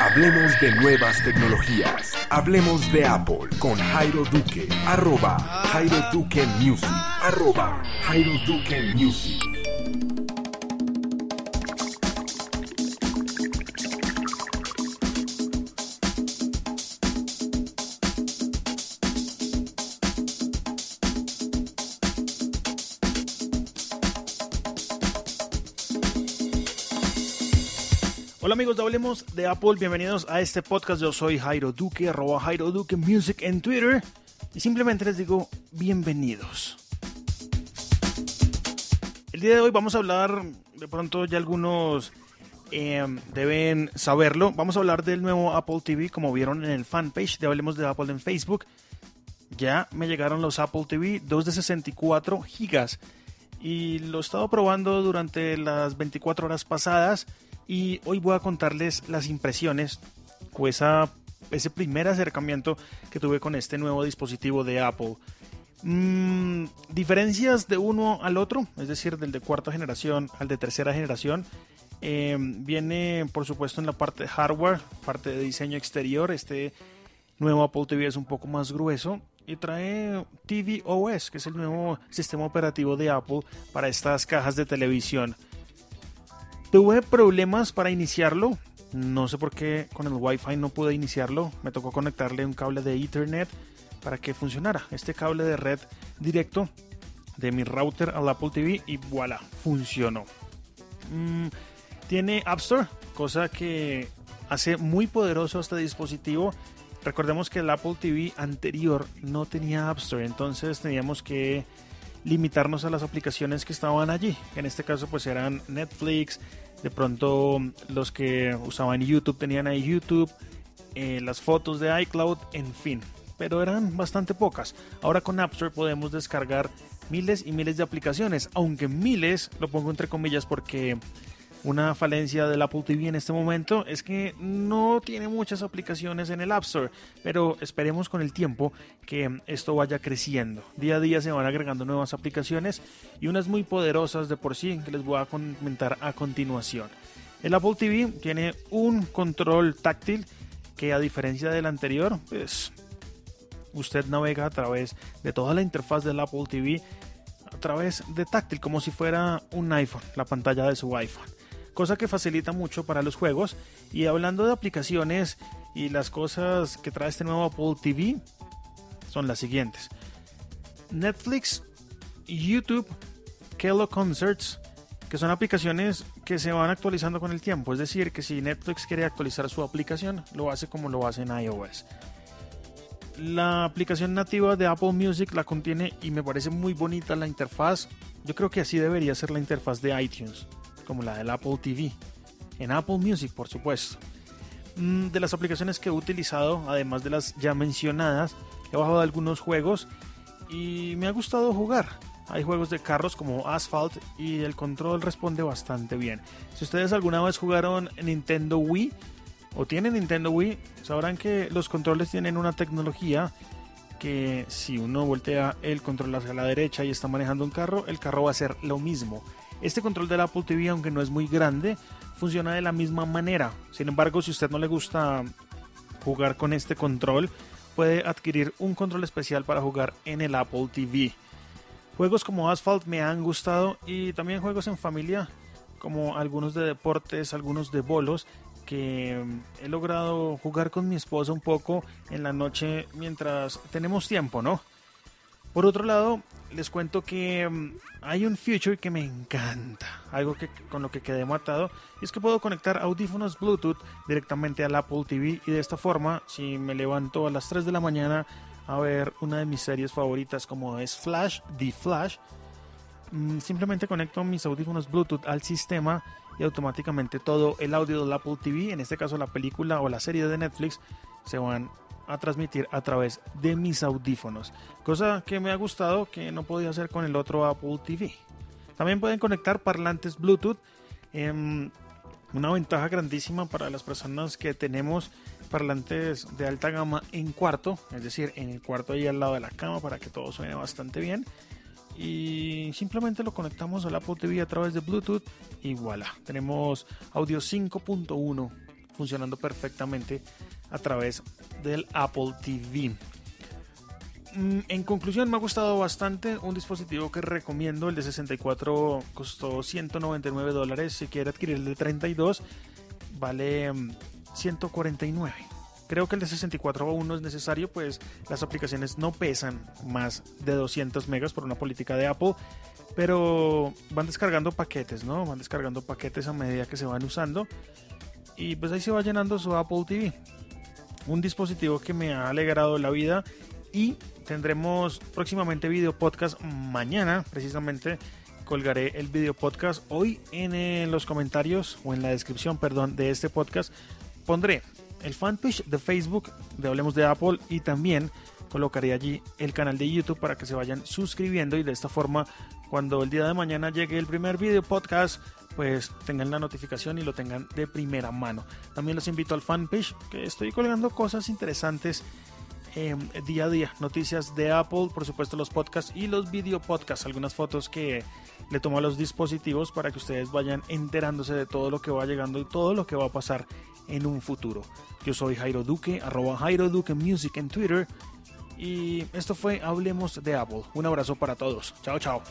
Hablemos de nuevas tecnologías. Hablemos de Apple con Jairo Duque. Arroba Jairo Duque Music. Arroba Jairo Duque Music. Hola amigos de Hablemos de Apple, bienvenidos a este podcast. Yo soy Jairo Duque, arroba Jairo Duque Music en Twitter. Y simplemente les digo bienvenidos. El día de hoy vamos a hablar, de pronto ya algunos eh, deben saberlo, vamos a hablar del nuevo Apple TV, como vieron en el fanpage de Hablemos de Apple en Facebook. Ya me llegaron los Apple TV, 2 de 64 gigas. Y lo he estado probando durante las 24 horas pasadas y hoy voy a contarles las impresiones o esa, ese primer acercamiento que tuve con este nuevo dispositivo de Apple. Mm, diferencias de uno al otro, es decir, del de cuarta generación al de tercera generación. Eh, viene, por supuesto, en la parte de hardware, parte de diseño exterior. Este nuevo Apple TV es un poco más grueso y trae tvOS, que es el nuevo sistema operativo de Apple para estas cajas de televisión. Tuve problemas para iniciarlo. No sé por qué con el Wi-Fi no pude iniciarlo. Me tocó conectarle un cable de Ethernet para que funcionara. Este cable de red directo de mi router al Apple TV y voilà, funcionó. Mm, tiene App Store, cosa que hace muy poderoso este dispositivo. Recordemos que el Apple TV anterior no tenía App Store, entonces teníamos que limitarnos a las aplicaciones que estaban allí. En este caso pues eran Netflix, de pronto los que usaban YouTube tenían ahí YouTube, eh, las fotos de iCloud, en fin. Pero eran bastante pocas. Ahora con App Store podemos descargar miles y miles de aplicaciones, aunque miles lo pongo entre comillas porque una falencia del Apple TV en este momento es que no tiene muchas aplicaciones en el App Store, pero esperemos con el tiempo que esto vaya creciendo. Día a día se van agregando nuevas aplicaciones y unas muy poderosas de por sí que les voy a comentar a continuación. El Apple TV tiene un control táctil que a diferencia del anterior, pues usted navega a través de toda la interfaz del Apple TV a través de táctil, como si fuera un iPhone, la pantalla de su iPhone cosa que facilita mucho para los juegos. Y hablando de aplicaciones y las cosas que trae este nuevo Apple TV, son las siguientes. Netflix, YouTube, Kello Concerts, que son aplicaciones que se van actualizando con el tiempo. Es decir, que si Netflix quiere actualizar su aplicación, lo hace como lo hace en iOS. La aplicación nativa de Apple Music la contiene y me parece muy bonita la interfaz. Yo creo que así debería ser la interfaz de iTunes como la del Apple TV. En Apple Music, por supuesto. Mm, de las aplicaciones que he utilizado, además de las ya mencionadas, he bajado algunos juegos y me ha gustado jugar. Hay juegos de carros como Asphalt y el control responde bastante bien. Si ustedes alguna vez jugaron Nintendo Wii o tienen Nintendo Wii, sabrán que los controles tienen una tecnología que si uno voltea el control hacia la derecha y está manejando un carro, el carro va a hacer lo mismo. Este control del Apple TV, aunque no es muy grande, funciona de la misma manera. Sin embargo, si usted no le gusta jugar con este control, puede adquirir un control especial para jugar en el Apple TV. Juegos como Asphalt me han gustado y también juegos en familia, como algunos de deportes, algunos de bolos, que he logrado jugar con mi esposa un poco en la noche mientras tenemos tiempo, ¿no? Por otro lado, les cuento que mm, hay un feature que me encanta, algo que con lo que quedé matado, y es que puedo conectar audífonos Bluetooth directamente al Apple TV y de esta forma, si me levanto a las 3 de la mañana a ver una de mis series favoritas como es Flash, The Flash, mm, simplemente conecto mis audífonos Bluetooth al sistema y automáticamente todo el audio del Apple TV, en este caso la película o la serie de Netflix, se van a transmitir a través de mis audífonos, cosa que me ha gustado que no podía hacer con el otro Apple TV. También pueden conectar parlantes Bluetooth, em, una ventaja grandísima para las personas que tenemos parlantes de alta gama en cuarto, es decir, en el cuarto ahí al lado de la cama para que todo suene bastante bien. Y simplemente lo conectamos al Apple TV a través de Bluetooth y voilà, tenemos audio 5.1 funcionando perfectamente a través del Apple TV. Mm, en conclusión, me ha gustado bastante. Un dispositivo que recomiendo, el de 64 costó 199 dólares. Si quiere adquirir el de 32, vale 149. Mm, Creo que el de 64 aún no es necesario, pues las aplicaciones no pesan más de 200 megas por una política de Apple. Pero van descargando paquetes, ¿no? Van descargando paquetes a medida que se van usando. Y pues ahí se va llenando su Apple TV. Un dispositivo que me ha alegrado la vida y tendremos próximamente video podcast. Mañana, precisamente colgaré el video podcast. Hoy en eh, los comentarios o en la descripción, perdón, de este podcast pondré el fanpage de Facebook de Hablemos de Apple y también colocaré allí el canal de YouTube para que se vayan suscribiendo y de esta forma cuando el día de mañana llegue el primer video podcast pues tengan la notificación y lo tengan de primera mano. También los invito al fanpage que estoy colgando cosas interesantes eh, día a día. Noticias de Apple, por supuesto los podcasts y los video podcasts, algunas fotos que le tomo a los dispositivos para que ustedes vayan enterándose de todo lo que va llegando y todo lo que va a pasar en un futuro. Yo soy Jairo Duque, arroba Jairo Duque Music en Twitter. Y esto fue Hablemos de Apple. Un abrazo para todos. Chao, chao.